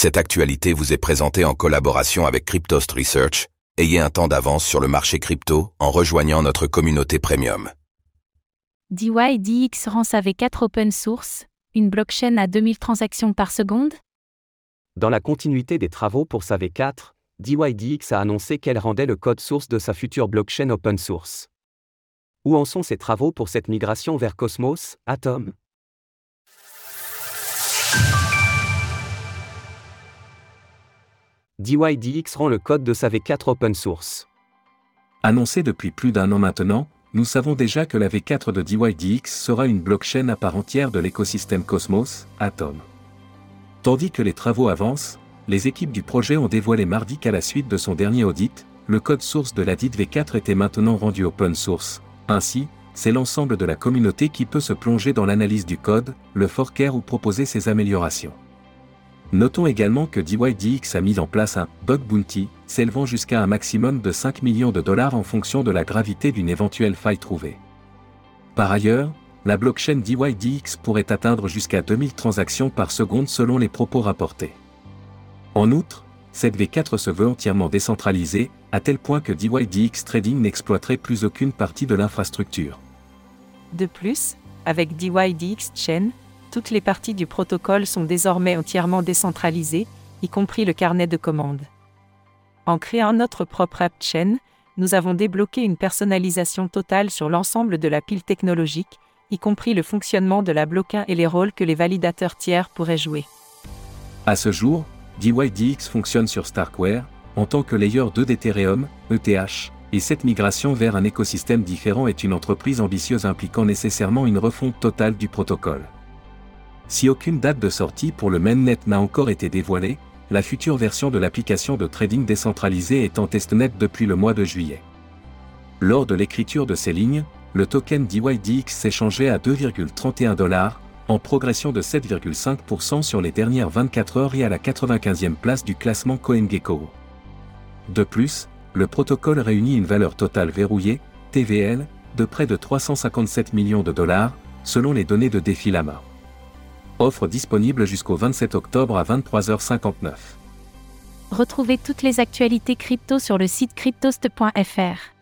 Cette actualité vous est présentée en collaboration avec Cryptost Research. Ayez un temps d'avance sur le marché crypto en rejoignant notre communauté premium. DYDX rend sa V4 open source, une blockchain à 2000 transactions par seconde? Dans la continuité des travaux pour sa V4, DYDX a annoncé qu'elle rendait le code source de sa future blockchain open source. Où en sont ces travaux pour cette migration vers Cosmos, Atom? DYDX rend le code de sa V4 open source. Annoncé depuis plus d'un an maintenant, nous savons déjà que la V4 de DYDX sera une blockchain à part entière de l'écosystème Cosmos, Atom. Tandis que les travaux avancent, les équipes du projet ont dévoilé mardi qu'à la suite de son dernier audit, le code source de la dite V4 était maintenant rendu open source. Ainsi, c'est l'ensemble de la communauté qui peut se plonger dans l'analyse du code, le forker ou proposer ses améliorations. Notons également que DYDX a mis en place un bug bounty, s'élevant jusqu'à un maximum de 5 millions de dollars en fonction de la gravité d'une éventuelle faille trouvée. Par ailleurs, la blockchain DYDX pourrait atteindre jusqu'à 2000 transactions par seconde selon les propos rapportés. En outre, cette V4 se veut entièrement décentralisée, à tel point que DYDX Trading n'exploiterait plus aucune partie de l'infrastructure. De plus, avec DYDX Chain, toutes les parties du protocole sont désormais entièrement décentralisées, y compris le carnet de commandes. En créant notre propre app chain, nous avons débloqué une personnalisation totale sur l'ensemble de la pile technologique, y compris le fonctionnement de la blockchain et les rôles que les validateurs tiers pourraient jouer. À ce jour, DYDX fonctionne sur Starkware, en tant que layer 2 d'Ethereum, ETH, et cette migration vers un écosystème différent est une entreprise ambitieuse impliquant nécessairement une refonte totale du protocole. Si aucune date de sortie pour le mainnet n'a encore été dévoilée, la future version de l'application de trading décentralisé est en testnet depuis le mois de juillet. Lors de l'écriture de ces lignes, le token DYDX s'échangeait à 2,31 dollars, en progression de 7,5% sur les dernières 24 heures et à la 95e place du classement CoinGecko. De plus, le protocole réunit une valeur totale verrouillée, TVL, de près de 357 millions de dollars, selon les données de Defilama. Offre disponible jusqu'au 27 octobre à 23h59. Retrouvez toutes les actualités crypto sur le site cryptost.fr.